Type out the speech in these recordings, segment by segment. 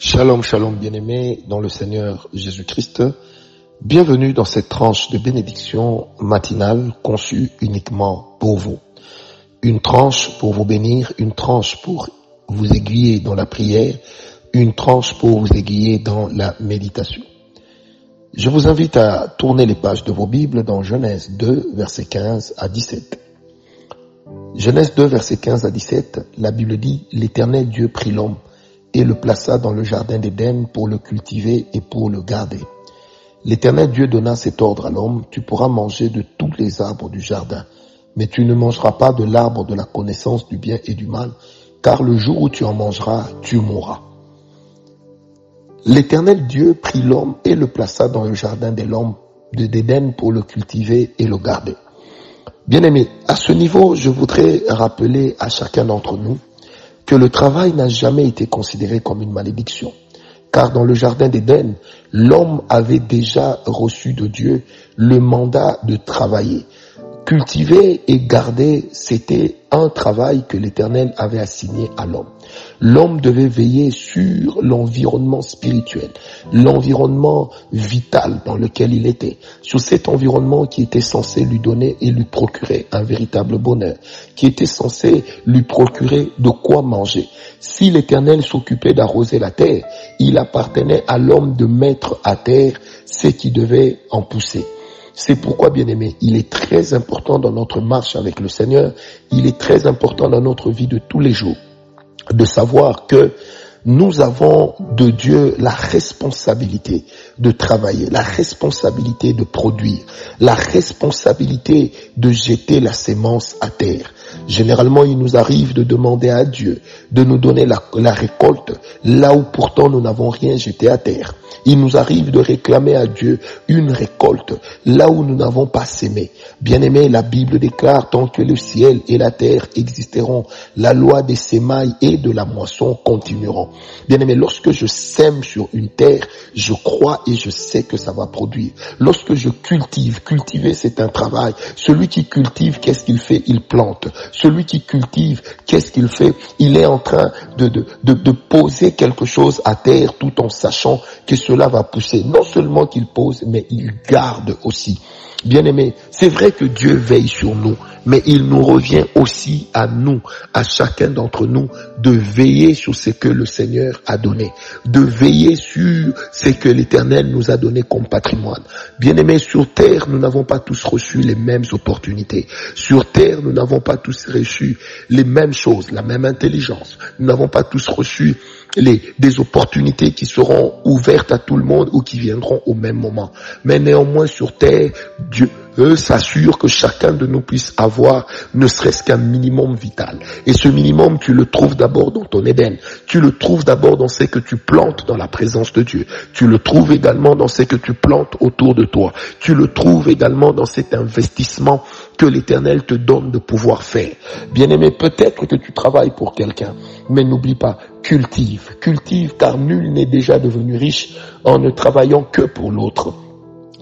Shalom, shalom bien-aimés dans le Seigneur Jésus-Christ. Bienvenue dans cette tranche de bénédiction matinale conçue uniquement pour vous. Une tranche pour vous bénir, une tranche pour vous aiguiller dans la prière, une tranche pour vous aiguiller dans la méditation. Je vous invite à tourner les pages de vos Bibles dans Genèse 2, versets 15 à 17. Genèse 2, versets 15 à 17, la Bible dit, l'Éternel Dieu prit l'homme et le plaça dans le jardin d'Éden pour le cultiver et pour le garder. L'Éternel Dieu donna cet ordre à l'homme, tu pourras manger de tous les arbres du jardin, mais tu ne mangeras pas de l'arbre de la connaissance du bien et du mal, car le jour où tu en mangeras, tu mourras. L'Éternel Dieu prit l'homme et le plaça dans le jardin d'Éden pour le cultiver et le garder. Bien aimé, à ce niveau, je voudrais rappeler à chacun d'entre nous que le travail n'a jamais été considéré comme une malédiction. Car dans le jardin d'Éden, l'homme avait déjà reçu de Dieu le mandat de travailler. Cultiver et garder, c'était un travail que l'Éternel avait assigné à l'homme. L'homme devait veiller sur l'environnement spirituel, l'environnement vital dans lequel il était, sur cet environnement qui était censé lui donner et lui procurer un véritable bonheur, qui était censé lui procurer de quoi manger. Si l'Éternel s'occupait d'arroser la terre, il appartenait à l'homme de mettre à terre ce qui devait en pousser. C'est pourquoi, bien aimé, il est très important dans notre marche avec le Seigneur, il est très important dans notre vie de tous les jours de savoir que nous avons de Dieu la responsabilité de travailler, la responsabilité de produire, la responsabilité de jeter la sémence à terre. Généralement, il nous arrive de demander à Dieu de nous donner la, récolte là où pourtant nous n'avons rien jeté à terre. Il nous arrive de réclamer à Dieu une récolte là où nous n'avons pas sémé. Bien aimé, la Bible déclare tant que le ciel et la terre existeront, la loi des sémailles et de la moisson continueront. Bien aimé, lorsque je sème sur une terre, je crois et je sais que ça va produire. Lorsque je cultive, cultiver c'est un travail. Celui qui cultive, qu'est-ce qu'il fait? Il plante. Celui qui cultive, qu'est-ce qu'il fait? Il est en train de, de, de, de, poser quelque chose à terre tout en sachant que cela va pousser. Non seulement qu'il pose, mais il garde aussi. Bien aimé, c'est vrai que Dieu veille sur nous, mais il nous revient aussi à nous, à chacun d'entre nous, de veiller sur ce que le Seigneur a donné, de veiller sur ce que l'Éternel nous a donné comme patrimoine. Bien aimé, sur terre, nous n'avons pas tous reçu les mêmes opportunités. Sur terre, nous n'avons pas tous reçu les mêmes choses, la même intelligence. Nous n'avons pas tous reçu les, des opportunités qui seront ouvertes à tout le monde ou qui viendront au même moment. Mais néanmoins sur terre, Dieu s'assure que chacun de nous puisse avoir ne serait-ce qu'un minimum vital. Et ce minimum, tu le trouves d'abord dans ton Éden. Tu le trouves d'abord dans ce que tu plantes dans la présence de Dieu. Tu le trouves également dans ce que tu plantes autour de toi. Tu le trouves également dans cet investissement que l'Éternel te donne de pouvoir faire. Bien aimé, peut-être que tu travailles pour quelqu'un, mais n'oublie pas, cultive, cultive, car nul n'est déjà devenu riche en ne travaillant que pour l'autre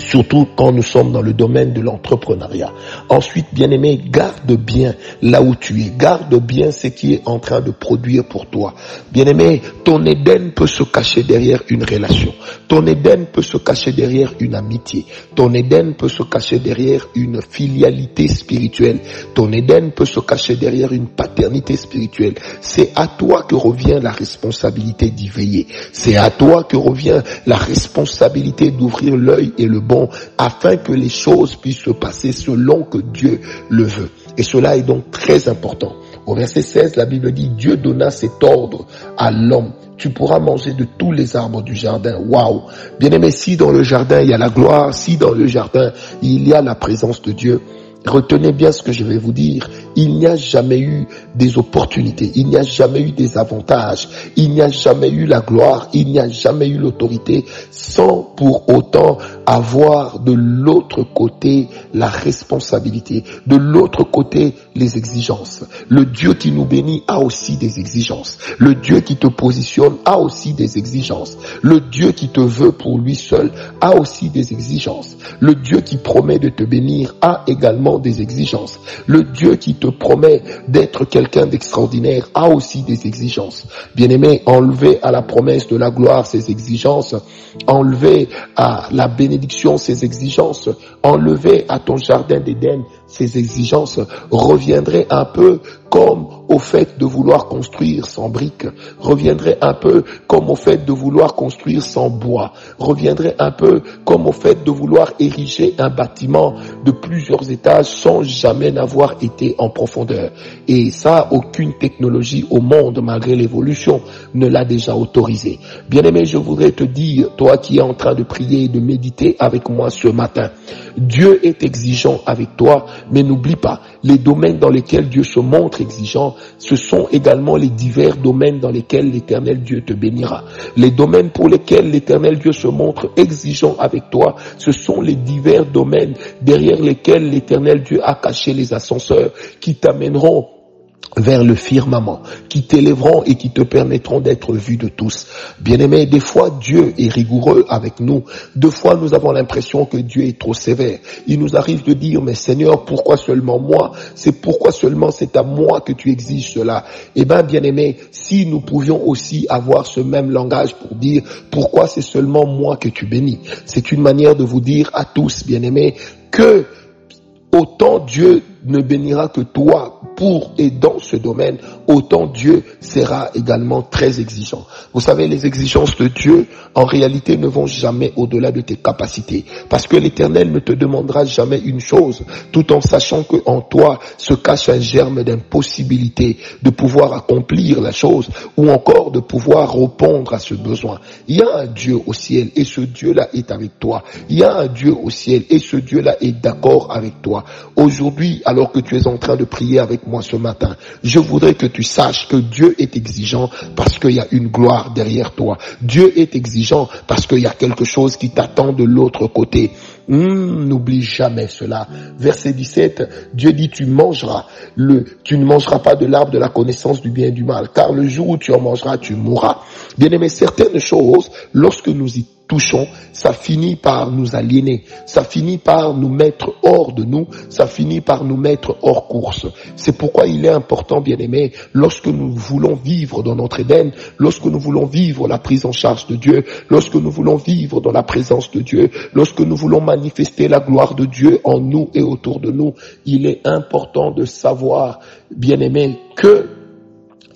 surtout quand nous sommes dans le domaine de l'entrepreneuriat. Ensuite, bien aimé, garde bien là où tu es, garde bien ce qui est en train de produire pour toi. Bien aimé, ton Éden peut se cacher derrière une relation. Ton Éden peut se cacher derrière une amitié. Ton Éden peut se cacher derrière une filialité spirituelle. Ton Éden peut se cacher derrière une paternité spirituelle. C'est à toi que revient la responsabilité d'y veiller. C'est à toi que revient la responsabilité d'ouvrir l'œil et le bon afin que les choses puissent se passer selon que Dieu le veut. Et cela est donc très important. Au verset 16, la Bible dit, Dieu donna cet ordre à l'homme. Tu pourras manger de tous les arbres du jardin. Waouh! Bien aimé, si dans le jardin il y a la gloire, si dans le jardin il y a la présence de Dieu, Retenez bien ce que je vais vous dire. Il n'y a jamais eu des opportunités, il n'y a jamais eu des avantages, il n'y a jamais eu la gloire, il n'y a jamais eu l'autorité sans pour autant avoir de l'autre côté la responsabilité, de l'autre côté les exigences. Le Dieu qui nous bénit a aussi des exigences. Le Dieu qui te positionne a aussi des exigences. Le Dieu qui te veut pour lui seul a aussi des exigences. Le Dieu qui promet de te bénir a également des exigences. Le Dieu qui te promet d'être quelqu'un d'extraordinaire a aussi des exigences. Bien-aimé, enlever à la promesse de la gloire ses exigences, enlever à la bénédiction ses exigences, enlever à ton jardin d'Éden ses exigences, reviendrait un peu comme au fait de vouloir construire sans briques, reviendrait un peu comme au fait de vouloir construire sans bois, reviendrait un peu comme au fait de vouloir ériger un bâtiment de plusieurs étages sans jamais n'avoir été en profondeur. Et ça, aucune technologie au monde, malgré l'évolution, ne l'a déjà autorisé. Bien aimé, je voudrais te dire, toi qui es en train de prier et de méditer avec moi ce matin, Dieu est exigeant avec toi, mais n'oublie pas, les domaines dans lesquels Dieu se montre exigeant, ce sont également les divers domaines dans lesquels l'éternel Dieu te bénira. Les domaines pour lesquels l'éternel Dieu se montre exigeant avec toi, ce sont les divers domaines derrière lesquels l'éternel Dieu a caché les ascenseurs qui t'amèneront vers le firmament, qui t'élèveront et qui te permettront d'être vus de tous. Bien-aimés, des fois Dieu est rigoureux avec nous. Deux fois nous avons l'impression que Dieu est trop sévère. Il nous arrive de dire, mais Seigneur, pourquoi seulement moi? C'est pourquoi seulement c'est à moi que tu exiges cela? Eh bien, bien-aimés, si nous pouvions aussi avoir ce même langage pour dire, pourquoi c'est seulement moi que tu bénis? C'est une manière de vous dire à tous, bien-aimés, que autant Dieu ne bénira que toi pour et dans ce domaine, autant Dieu sera également très exigeant. Vous savez, les exigences de Dieu, en réalité, ne vont jamais au-delà de tes capacités. Parce que l'éternel ne te demandera jamais une chose, tout en sachant que en toi se cache un germe d'impossibilité de pouvoir accomplir la chose ou encore de pouvoir répondre à ce besoin. Il y a un Dieu au ciel et ce Dieu-là est avec toi. Il y a un Dieu au ciel et ce Dieu-là est d'accord avec toi. Aujourd'hui, alors que tu es en train de prier avec moi ce matin, je voudrais que tu saches que Dieu est exigeant parce qu'il y a une gloire derrière toi. Dieu est exigeant parce qu'il y a quelque chose qui t'attend de l'autre côté. Hmm, n'oublie jamais cela. Verset 17, Dieu dit tu mangeras le, tu ne mangeras pas de l'arbre de la connaissance du bien et du mal, car le jour où tu en mangeras, tu mourras. Bien aimé, certaines choses, lorsque nous y touchons, ça finit par nous aliéner, ça finit par nous mettre hors de nous, ça finit par nous mettre hors course. C'est pourquoi il est important, bien aimé, lorsque nous voulons vivre dans notre Éden, lorsque nous voulons vivre la prise en charge de Dieu, lorsque nous voulons vivre dans la présence de Dieu, lorsque nous voulons manifester la gloire de Dieu en nous et autour de nous, il est important de savoir, bien aimé, que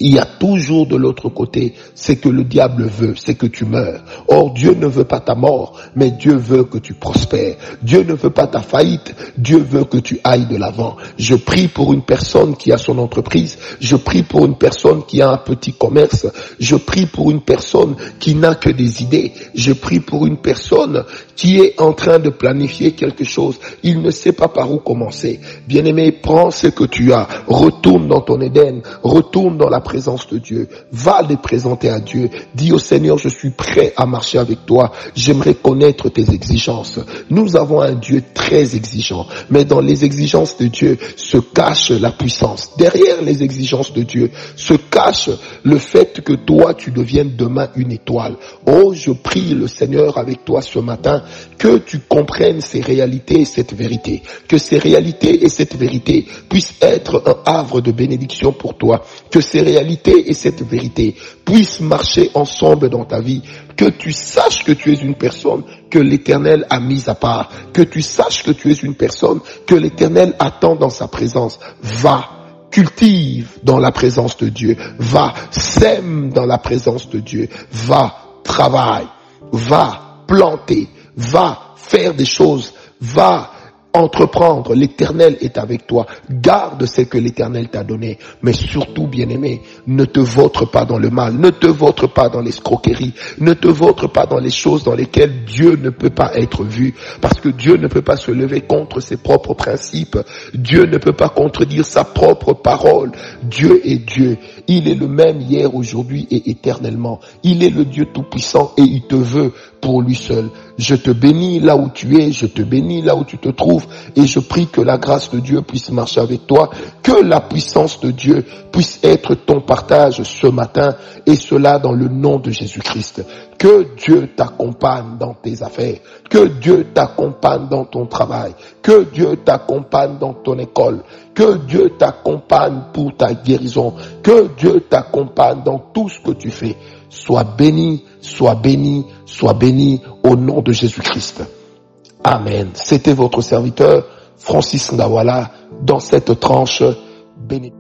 il y a toujours de l'autre côté ce que le diable veut, c'est que tu meurs. Or, Dieu ne veut pas ta mort, mais Dieu veut que tu prospères. Dieu ne veut pas ta faillite, Dieu veut que tu ailles de l'avant. Je prie pour une personne qui a son entreprise, je prie pour une personne qui a un petit commerce, je prie pour une personne qui n'a que des idées, je prie pour une personne qui est en train de planifier quelque chose. Il ne sait pas par où commencer. Bien-aimé, prends ce que tu as, retourne dans ton Éden, retourne dans la présence de Dieu, va les présenter à Dieu. Dis au Seigneur, je suis prêt à marcher avec toi. J'aimerais connaître tes exigences. Nous avons un Dieu très exigeant, mais dans les exigences de Dieu se cache la puissance. Derrière les exigences de Dieu se cache le fait que toi, tu deviennes demain une étoile. Oh, je prie le Seigneur avec toi ce matin que tu comprennes ces réalités et cette vérité, que ces réalités et cette vérité puissent être un havre de bénédiction pour toi, que ces et cette vérité puissent marcher ensemble dans ta vie, que tu saches que tu es une personne que l'Éternel a mise à part, que tu saches que tu es une personne que l'Éternel attend dans sa présence. Va, cultive dans la présence de Dieu, va, sème dans la présence de Dieu, va, travaille, va, planter, va faire des choses, va entreprendre, l'éternel est avec toi. Garde ce que l'éternel t'a donné. Mais surtout, bien aimé, ne te vautre pas dans le mal, ne te vautre pas dans l'escroquerie, ne te vautre pas dans les choses dans lesquelles Dieu ne peut pas être vu. Parce que Dieu ne peut pas se lever contre ses propres principes. Dieu ne peut pas contredire sa propre parole. Dieu est Dieu. Il est le même hier, aujourd'hui et éternellement. Il est le Dieu tout-puissant et il te veut pour lui seul. Je te bénis là où tu es, je te bénis là où tu te trouves et je prie que la grâce de Dieu puisse marcher avec toi, que la puissance de Dieu puisse être ton partage ce matin et cela dans le nom de Jésus-Christ. Que Dieu t'accompagne dans tes affaires, que Dieu t'accompagne dans ton travail, que Dieu t'accompagne dans ton école, que Dieu t'accompagne pour ta guérison, que Dieu t'accompagne dans tout ce que tu fais. Sois béni, sois béni, sois béni au nom de Jésus-Christ. Amen. C'était votre serviteur Francis Ndawala dans cette tranche bénie.